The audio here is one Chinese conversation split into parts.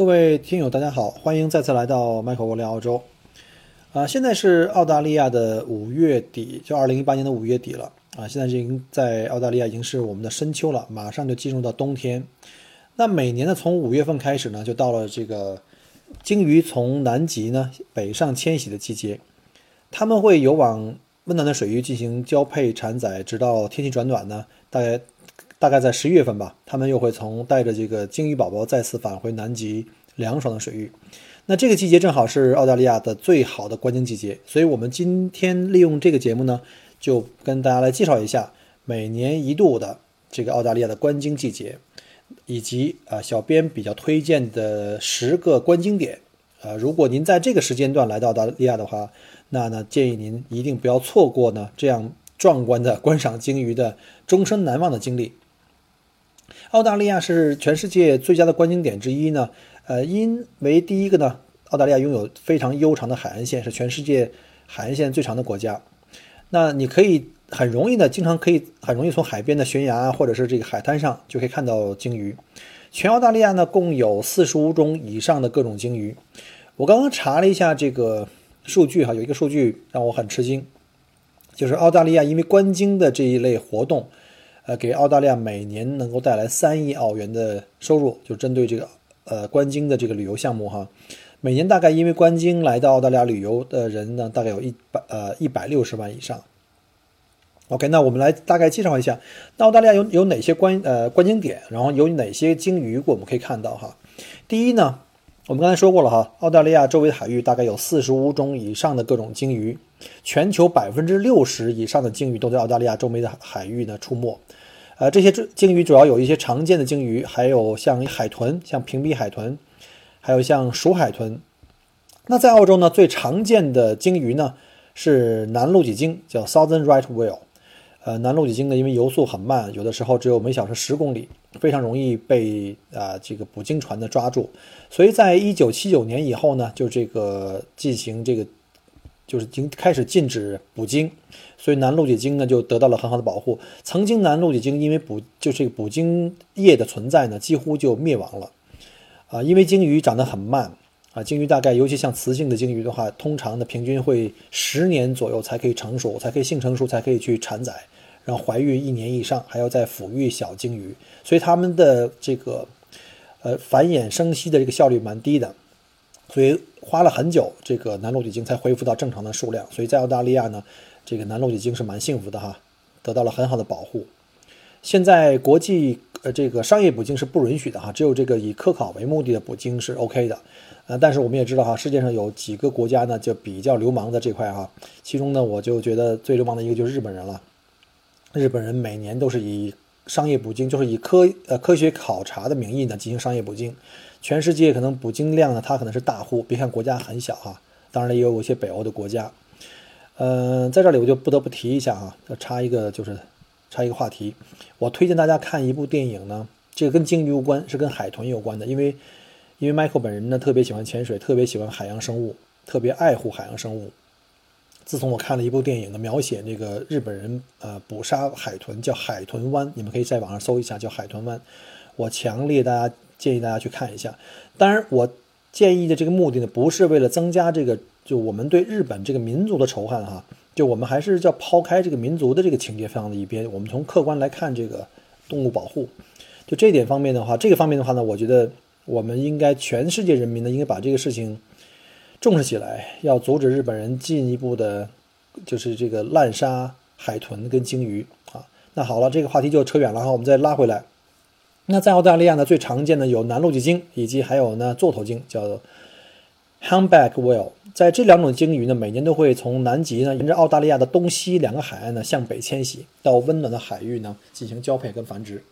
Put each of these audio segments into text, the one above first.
各位听友，大家好，欢迎再次来到麦克沃聊澳洲。啊，现在是澳大利亚的五月底，就二零一八年的五月底了。啊，现在已经在澳大利亚已经是我们的深秋了，马上就进入到冬天。那每年呢，从五月份开始呢，就到了这个鲸鱼从南极呢北上迁徙的季节，他们会游往温暖的水域进行交配产崽，直到天气转暖呢，大概。大概在十一月份吧，他们又会从带着这个鲸鱼宝宝再次返回南极凉爽的水域。那这个季节正好是澳大利亚的最好的观鲸季节，所以我们今天利用这个节目呢，就跟大家来介绍一下每年一度的这个澳大利亚的观鲸季节，以及啊小编比较推荐的十个观鲸点。呃，如果您在这个时间段来到澳大利亚的话，那呢建议您一定不要错过呢这样壮观的观赏鲸鱼的终身难忘的经历。澳大利亚是全世界最佳的观景点之一呢。呃，因为第一个呢，澳大利亚拥有非常悠长的海岸线，是全世界海岸线最长的国家。那你可以很容易的，经常可以很容易从海边的悬崖或者是这个海滩上就可以看到鲸鱼。全澳大利亚呢，共有四十五种以上的各种鲸鱼。我刚刚查了一下这个数据哈，有一个数据让我很吃惊，就是澳大利亚因为观鲸的这一类活动。呃，给澳大利亚每年能够带来三亿澳元的收入，就针对这个呃观鲸的这个旅游项目哈，每年大概因为观鲸来到澳大利亚旅游的人呢，大概有一百呃一百六十万以上。OK，那我们来大概介绍一下，那澳大利亚有有哪些观呃观鲸点，然后有哪些鲸鱼我们可以看到哈。第一呢，我们刚才说过了哈，澳大利亚周围的海域大概有四十五种以上的各种鲸鱼，全球百分之六十以上的鲸鱼都在澳大利亚周围的海域呢出没。呃，这些鲸鱼主要有一些常见的鲸鱼，还有像海豚，像屏蔽海豚，还有像鼠海豚。那在澳洲呢，最常见的鲸鱼呢是南露脊鲸，叫 Southern Right Whale。呃，南露脊鲸呢，因为游速很慢，有的时候只有每小时十公里，非常容易被啊这个捕鲸船的抓住。所以在一九七九年以后呢，就这个进行这个。就是经开始禁止捕鲸，所以南露脊鲸呢就得到了很好的保护。曾经南露脊鲸因为捕就是捕鲸业的存在呢，几乎就灭亡了。啊，因为鲸鱼长得很慢啊，鲸鱼大概尤其像雌性的鲸鱼的话，通常的平均会十年左右才可以成熟，才可以性成熟，才可以去产崽，然后怀孕一年以上，还要再抚育小鲸鱼，所以它们的这个呃繁衍生息的这个效率蛮低的。所以花了很久，这个南露脊鲸才恢复到正常的数量。所以在澳大利亚呢，这个南露脊鲸是蛮幸福的哈，得到了很好的保护。现在国际呃这个商业捕鲸是不允许的哈，只有这个以科考为目的的捕鲸是 OK 的。呃，但是我们也知道哈，世界上有几个国家呢就比较流氓的这块哈，其中呢我就觉得最流氓的一个就是日本人了。日本人每年都是以商业捕鲸，就是以科呃科学考察的名义呢进行商业捕鲸。全世界可能捕鲸量呢，它可能是大户。别看国家很小哈，当然，也有一些北欧的国家。嗯，在这里我就不得不提一下哈，要插一个就是插一个话题。我推荐大家看一部电影呢，这个跟鲸鱼无关，是跟海豚有关的。因为因为 Michael 本人呢特别喜欢潜水，特别喜欢海洋生物，特别爱护海洋生物。自从我看了一部电影呢，描写那个日本人呃捕杀海豚，叫海豚湾，你们可以在网上搜一下，叫海豚湾。我强烈大家。建议大家去看一下。当然，我建议的这个目的呢，不是为了增加这个就我们对日本这个民族的仇恨哈。就我们还是要抛开这个民族的这个情节放在一边，我们从客观来看这个动物保护。就这点方面的话，这个方面的话呢，我觉得我们应该全世界人民呢，应该把这个事情重视起来，要阻止日本人进一步的，就是这个滥杀海豚跟鲸鱼啊。那好了，这个话题就扯远了哈，我们再拉回来。那在澳大利亚呢，最常见的有南露脊鲸，以及还有呢座头鲸，叫 humpback whale。在这两种鲸鱼呢，每年都会从南极呢，沿着澳大利亚的东西两个海岸呢向北迁徙，到温暖的海域呢进行交配跟繁殖。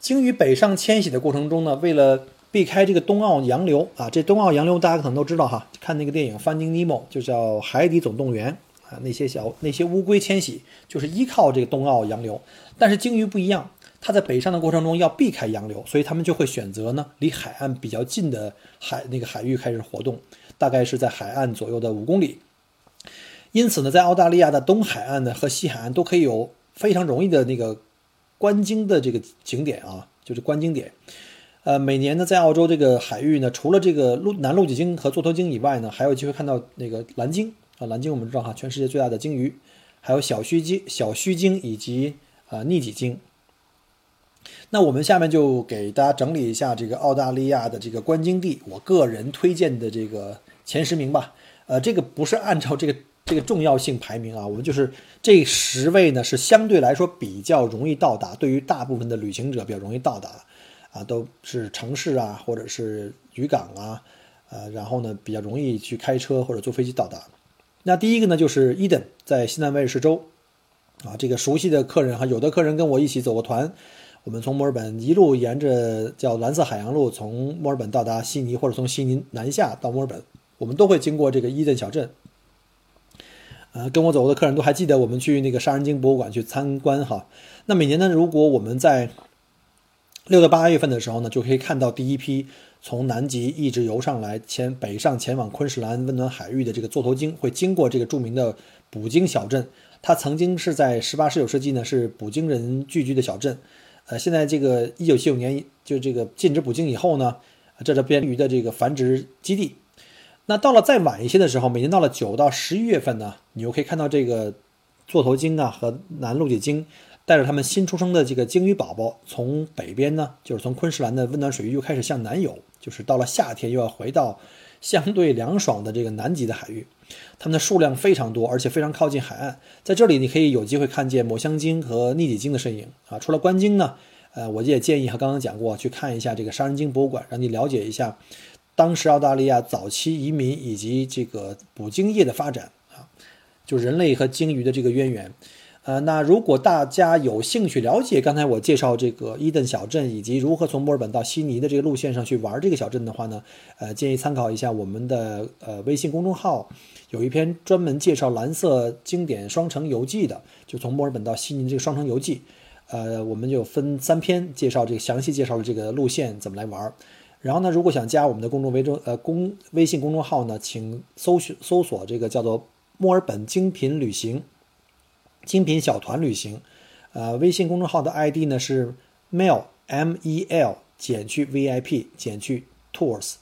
鲸鱼北上迁徙的过程中呢，为了避开这个东澳洋流啊，这东澳洋流大家可能都知道哈，看那个电影《Finding Nemo》就叫《海底总动员》啊，那些小那些乌龟迁徙就是依靠这个东澳洋流，但是鲸鱼不一样，它在北上的过程中要避开洋流，所以他们就会选择呢离海岸比较近的海那个海域开始活动。大概是在海岸左右的五公里，因此呢，在澳大利亚的东海岸呢和西海岸都可以有非常容易的那个观鲸的这个景点啊，就是观鲸点。呃，每年呢，在澳洲这个海域呢，除了这个陆南露脊鲸和座头鲸以外呢，还有机会看到那个蓝鲸啊，蓝鲸我们知道哈，全世界最大的鲸鱼，还有小须鲸、小须鲸以及啊逆脊鲸。那我们下面就给大家整理一下这个澳大利亚的这个观鲸地，我个人推荐的这个。前十名吧，呃，这个不是按照这个这个重要性排名啊，我们就是这十位呢是相对来说比较容易到达，对于大部分的旅行者比较容易到达，啊，都是城市啊或者是渔港啊，呃，然后呢比较容易去开车或者坐飞机到达。那第一个呢就是伊登，在西南威尔士州，啊，这个熟悉的客人哈，有的客人跟我一起走过团，我们从墨尔本一路沿着叫蓝色海洋路从墨尔本到达悉尼，或者从悉尼南下到墨尔本。我们都会经过这个伊顿小镇，呃，跟我走过的客人都还记得我们去那个杀人鲸博物馆去参观哈。那每年呢，如果我们在六到八月份的时候呢，就可以看到第一批从南极一直游上来前北上前往昆士兰温暖海域的这个座头鲸，会经过这个著名的捕鲸小镇。它曾经是在十八十九世纪呢是捕鲸人聚居的小镇，呃，现在这个一九七九年就这个禁止捕鲸以后呢，这是鳊鱼的这个繁殖基地。那到了再晚一些的时候，每年到了九到十一月份呢，你又可以看到这个座头鲸啊和南露脊鲸带着他们新出生的这个鲸鱼宝宝，从北边呢，就是从昆士兰的温暖水域又开始向南游，就是到了夏天又要回到相对凉爽的这个南极的海域。它们的数量非常多，而且非常靠近海岸，在这里你可以有机会看见抹香鲸和逆脊鲸的身影啊。除了观鲸呢，呃，我也建议和刚刚讲过去看一下这个杀人鲸博物馆，让你了解一下。当时澳大利亚早期移民以及这个捕鲸业的发展啊，就人类和鲸鱼的这个渊源，呃，那如果大家有兴趣了解刚才我介绍这个伊顿小镇以及如何从墨尔本到悉尼的这个路线上去玩这个小镇的话呢，呃，建议参考一下我们的呃微信公众号，有一篇专门介绍蓝色经典双城游记的，就从墨尔本到悉尼这个双城游记，呃，我们就分三篇介绍这个详细介绍了这个路线怎么来玩。然后呢，如果想加我们的公众微中呃公微信公众号呢，请搜寻搜索这个叫做墨尔本精品旅行，精品小团旅行，呃，微信公众号的 ID 呢是 mel m e l 减去 v i p 减去 tours，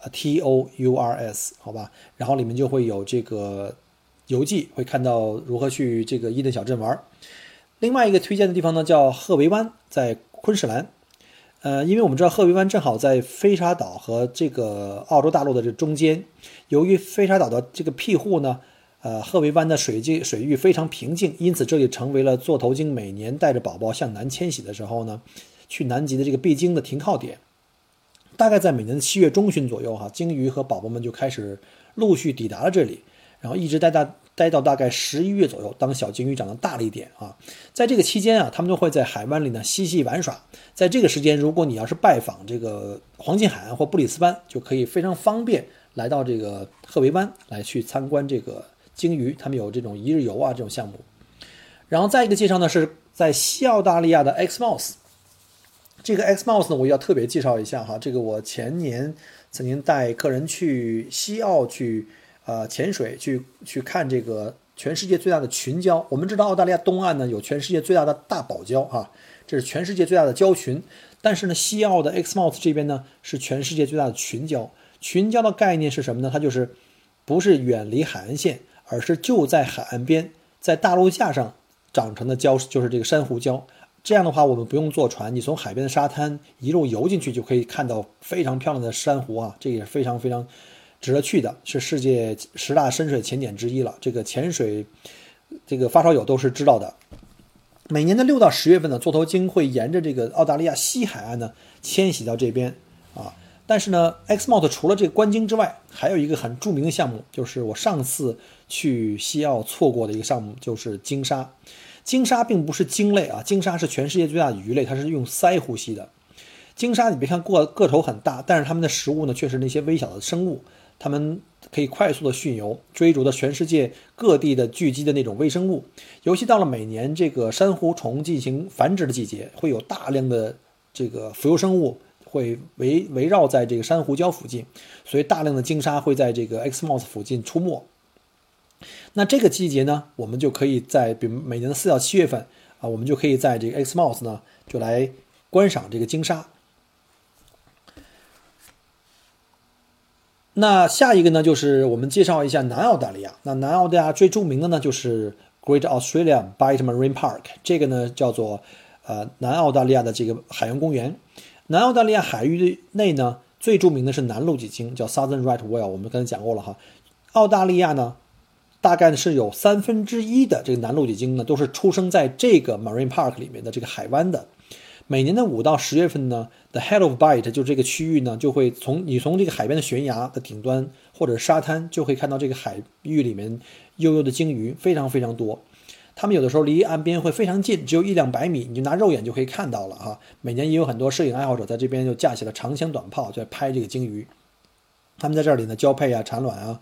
呃 t o u r s 好吧，然后里面就会有这个游记，会看到如何去这个伊顿小镇玩。另外一个推荐的地方呢叫赫维湾，在昆士兰。呃，因为我们知道赫维湾正好在飞沙岛和这个澳洲大陆的这中间，由于飞沙岛的这个庇护呢，呃，赫维湾的水境水域非常平静，因此这里成为了座头鲸每年带着宝宝向南迁徙的时候呢，去南极的这个必经的停靠点。大概在每年的七月中旬左右，哈，鲸鱼和宝宝们就开始陆续抵达了这里，然后一直待到。待到大概十一月左右，当小鲸鱼长得大了一点啊，在这个期间啊，他们就会在海湾里呢嬉戏玩耍。在这个时间，如果你要是拜访这个黄金海岸或布里斯班，就可以非常方便来到这个赫维湾来去参观这个鲸鱼。他们有这种一日游啊这种项目。然后再一个介绍呢，是在西澳大利亚的 Xmouth。这个 Xmouth 呢，我要特别介绍一下哈，这个我前年曾经带客人去西澳去。呃，潜水去去看这个全世界最大的群礁。我们知道澳大利亚东岸呢有全世界最大的大堡礁哈，这是全世界最大的礁群。但是呢，西澳的 Xmouth 这边呢是全世界最大的群礁。群礁的概念是什么呢？它就是不是远离海岸线，而是就在海岸边，在大陆架上长成的礁，就是这个珊瑚礁。这样的话，我们不用坐船，你从海边的沙滩一路游进去，就可以看到非常漂亮的珊瑚啊，这也非常非常。值得去的是世界十大深水潜点之一了。这个潜水，这个发烧友都是知道的。每年的六到十月份呢，座头鲸会沿着这个澳大利亚西海岸呢迁徙到这边啊。但是呢，XMOT 除了这个观鲸之外，还有一个很著名的项目，就是我上次去西澳错过的一个项目，就是鲸鲨。鲸鲨并不是鲸类啊，鲸鲨是全世界最大的鱼类，它是用鳃呼吸的。鲸鲨你别看个个头很大，但是它们的食物呢却是那些微小的生物，它们可以快速的驯游，追逐的全世界各地的聚集的那种微生物。尤其到了每年这个珊瑚虫进行繁殖的季节，会有大量的这个浮游生物会围围绕在这个珊瑚礁附近，所以大量的鲸鲨会在这个 Xmos 附近出没。那这个季节呢，我们就可以在比每年的四到七月份啊，我们就可以在这个 Xmos 呢就来观赏这个鲸鲨。那下一个呢，就是我们介绍一下南澳大利亚。那南澳大利亚最著名的呢，就是 Great Australia Bight Marine Park，这个呢叫做呃南澳大利亚的这个海洋公园。南澳大利亚海域内呢，最著名的是南露脊鲸，叫 Southern Right Whale，我们刚才讲过了哈。澳大利亚呢，大概是有三分之一的这个南露脊鲸呢，都是出生在这个 Marine Park 里面的这个海湾的。每年的五到十月份呢，The Head of Bight 就这个区域呢，就会从你从这个海边的悬崖的顶端或者沙滩，就会看到这个海域里面悠悠的鲸鱼，非常非常多。它们有的时候离岸边会非常近，只有一两百米，你就拿肉眼就可以看到了哈。每年也有很多摄影爱好者在这边就架起了长枪短炮，在拍这个鲸鱼。他们在这里呢交配啊、产卵啊。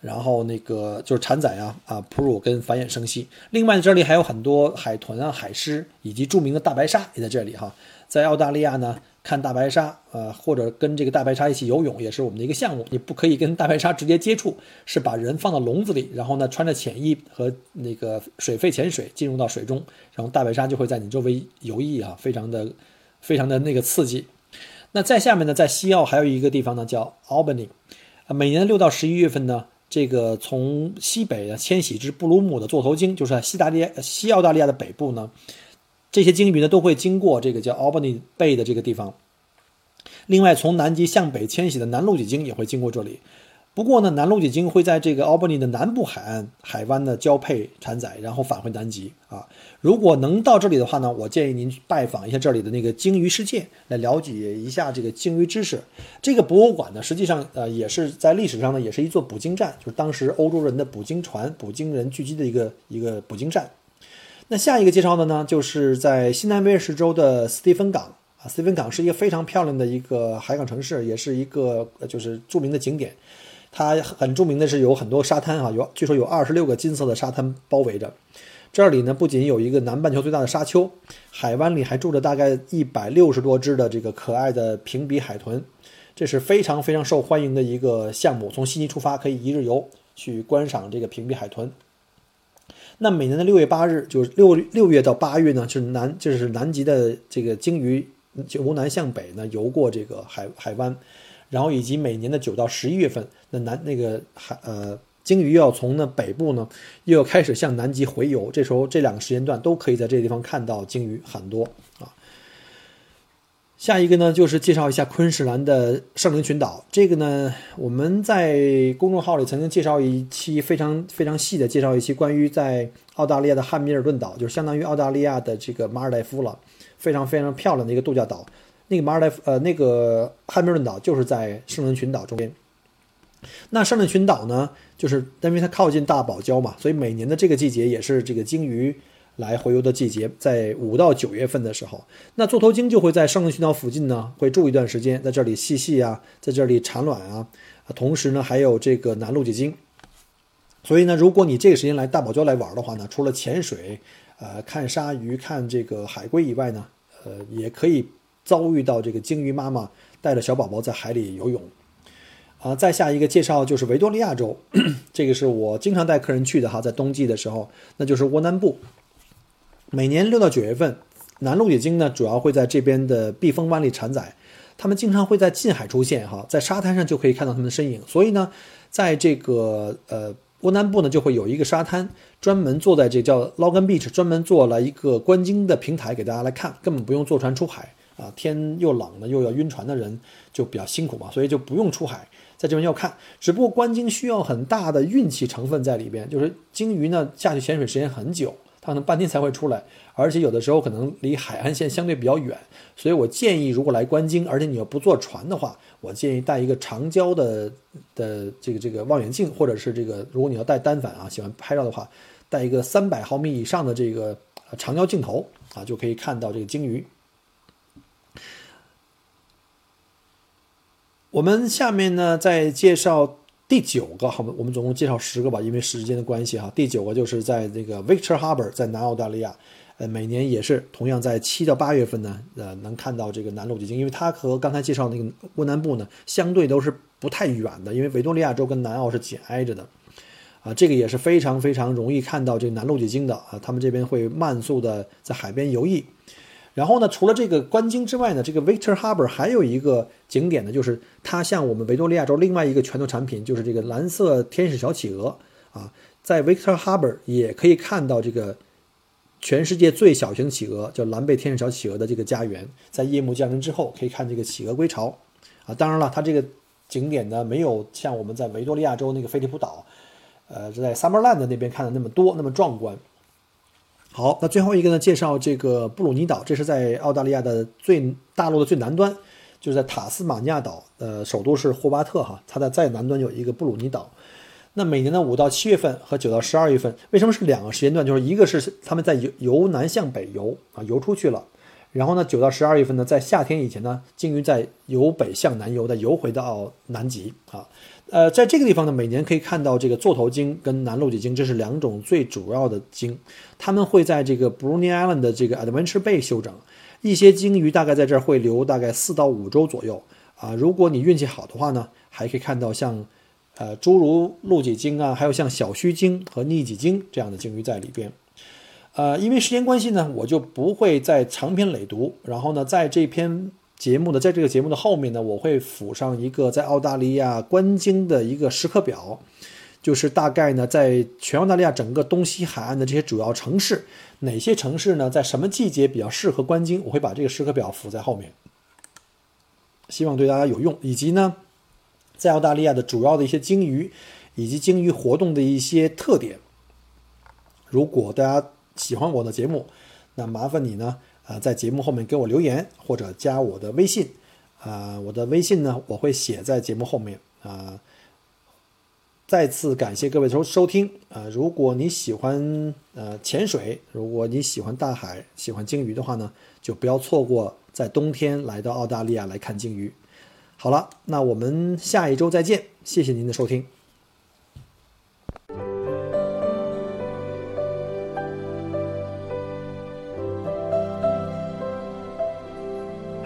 然后那个就是产崽啊啊哺乳跟繁衍生息。另外这里还有很多海豚啊、海狮以及著名的大白鲨也在这里哈。在澳大利亚呢，看大白鲨呃或者跟这个大白鲨一起游泳也是我们的一个项目。你不可以跟大白鲨直接接触，是把人放到笼子里，然后呢穿着潜衣和那个水肺潜水进入到水中，然后大白鲨就会在你周围游弋啊，非常的非常的那个刺激。那在下面呢，在西澳还有一个地方呢叫 Albany，每年六到十一月份呢。这个从西北迁徙至布鲁姆的座头鲸，就是在西大利亚、西澳大利亚的北部呢，这些鲸鱼呢都会经过这个叫 Albany Bay 的这个地方。另外，从南极向北迁徙的南露脊鲸也会经过这里。不过呢，南露脊鲸会在这个 Albany 的南部海岸海湾呢交配产崽，然后返回南极啊。如果能到这里的话呢，我建议您去拜访一下这里的那个鲸鱼世界，来了解一下这个鲸鱼知识。这个博物馆呢，实际上呃也是在历史上呢也是一座捕鲸站，就是当时欧洲人的捕鲸船、捕鲸人聚集的一个一个捕鲸站。那下一个介绍的呢，就是在西南威尔士州的斯蒂芬港啊，斯蒂芬港是一个非常漂亮的一个海港城市，也是一个就是著名的景点。它很著名的是有很多沙滩啊，有据说有二十六个金色的沙滩包围着。这里呢不仅有一个南半球最大的沙丘，海湾里还住着大概一百六十多只的这个可爱的平鼻海豚，这是非常非常受欢迎的一个项目。从悉尼出发可以一日游去观赏这个平鼻海豚。那每年的六月八日，就是六六月到八月呢，就是南就是南极的这个鲸鱼由南向北呢游过这个海海湾。然后以及每年的九到十一月份，那南那个海呃鲸鱼又要从那北部呢，又要开始向南极回游。这时候这两个时间段都可以在这个地方看到鲸鱼很多啊。下一个呢就是介绍一下昆士兰的圣灵群岛。这个呢我们在公众号里曾经介绍一期非常非常细的介绍一期关于在澳大利亚的汉密尔顿岛，就是相当于澳大利亚的这个马尔代夫了，非常非常漂亮的一个度假岛。那个马尔代夫，呃，那个汉密尔顿岛就是在圣灵群岛中间。那圣灵群岛呢，就是因为它靠近大堡礁嘛，所以每年的这个季节也是这个鲸鱼来回游的季节，在五到九月份的时候，那座头鲸就会在圣灵群岛附近呢，会住一段时间，在这里嬉戏啊，在这里产卵啊，同时呢，还有这个南露脊鲸。所以呢，如果你这个时间来大堡礁来玩的话呢，除了潜水、呃，看鲨鱼、看这个海龟以外呢，呃，也可以。遭遇到这个鲸鱼妈妈带着小宝宝在海里游泳，啊，再下一个介绍就是维多利亚州，这个是我经常带客人去的哈，在冬季的时候，那就是窝南部。每年六到九月份，南露野鲸呢主要会在这边的避风湾里产崽，它们经常会在近海出现哈，在沙滩上就可以看到它们的身影。所以呢，在这个呃窝南部呢就会有一个沙滩，专门坐在这叫 Logan Beach，专门做了一个观鲸的平台给大家来看，根本不用坐船出海。啊，天又冷呢，又要晕船的人就比较辛苦嘛，所以就不用出海，在这边要看。只不过观鲸需要很大的运气成分在里边，就是鲸鱼呢下去潜水时间很久，它可能半天才会出来，而且有的时候可能离海岸线相对比较远，所以我建议如果来观鲸，而且你要不坐船的话，我建议带一个长焦的的这个这个望远镜，或者是这个如果你要带单反啊，喜欢拍照的话，带一个三百毫米以上的这个长焦镜头啊，就可以看到这个鲸鱼。我们下面呢再介绍第九个，好，我们总共介绍十个吧，因为时间的关系哈。第九个就是在这个 Victor Harbor，在南澳大利亚，呃，每年也是同样在七到八月份呢，呃，能看到这个南露脊鲸，因为它和刚才介绍那个温南部呢，相对都是不太远的，因为维多利亚州跟南澳是紧挨着的，啊，这个也是非常非常容易看到这个南露脊鲸的啊，他们这边会慢速的在海边游弋。然后呢，除了这个观鲸之外呢，这个 Victor Harbor 还有一个景点呢，就是它像我们维多利亚州另外一个拳头产品，就是这个蓝色天使小企鹅啊，在 Victor Harbor 也可以看到这个全世界最小型企鹅，叫蓝背天使小企鹅的这个家园。在夜幕降临之后，可以看这个企鹅归巢啊。当然了，它这个景点呢，没有像我们在维多利亚州那个菲利普岛，呃，在 Summerland 那边看的那么多，那么壮观。好，那最后一个呢？介绍这个布鲁尼岛，这是在澳大利亚的最大陆的最南端，就是在塔斯马尼亚岛，呃，首都是霍巴特哈，它的再南端有一个布鲁尼岛。那每年的五到七月份和九到十二月份，为什么是两个时间段？就是一个是他们在由由南向北游啊，游出去了。然后呢，九到十二月份呢，在夏天以前呢，鲸鱼在由北向南游，再游回到南极啊。呃，在这个地方呢，每年可以看到这个座头鲸跟南露脊鲸，这是两种最主要的鲸，它们会在这个 Bruny Island 的这个 Adventure Bay 休整。一些鲸鱼大概在这儿会留大概四到五周左右啊。如果你运气好的话呢，还可以看到像呃诸如露脊鲸啊，还有像小须鲸和逆脊鲸这样的鲸鱼在里边。呃，因为时间关系呢，我就不会再长篇累读。然后呢，在这篇节目的，在这个节目的后面呢，我会附上一个在澳大利亚观鲸的一个时刻表，就是大概呢，在全澳大利亚整个东西海岸的这些主要城市，哪些城市呢，在什么季节比较适合观鲸，我会把这个时刻表附在后面，希望对大家有用。以及呢，在澳大利亚的主要的一些鲸鱼以及鲸鱼活动的一些特点，如果大家。喜欢我的节目，那麻烦你呢，啊，在节目后面给我留言或者加我的微信，啊，我的微信呢我会写在节目后面啊。再次感谢各位收收听啊！如果你喜欢呃潜水，如果你喜欢大海，喜欢鲸鱼的话呢，就不要错过在冬天来到澳大利亚来看鲸鱼。好了，那我们下一周再见，谢谢您的收听。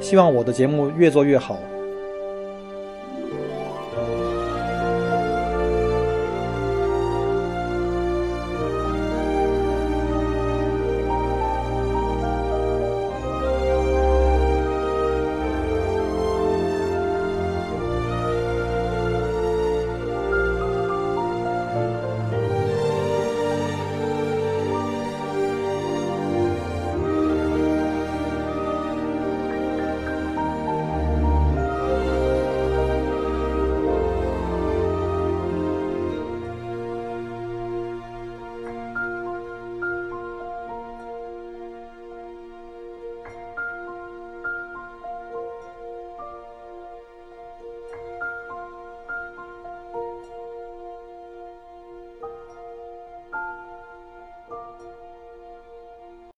希望我的节目越做越好。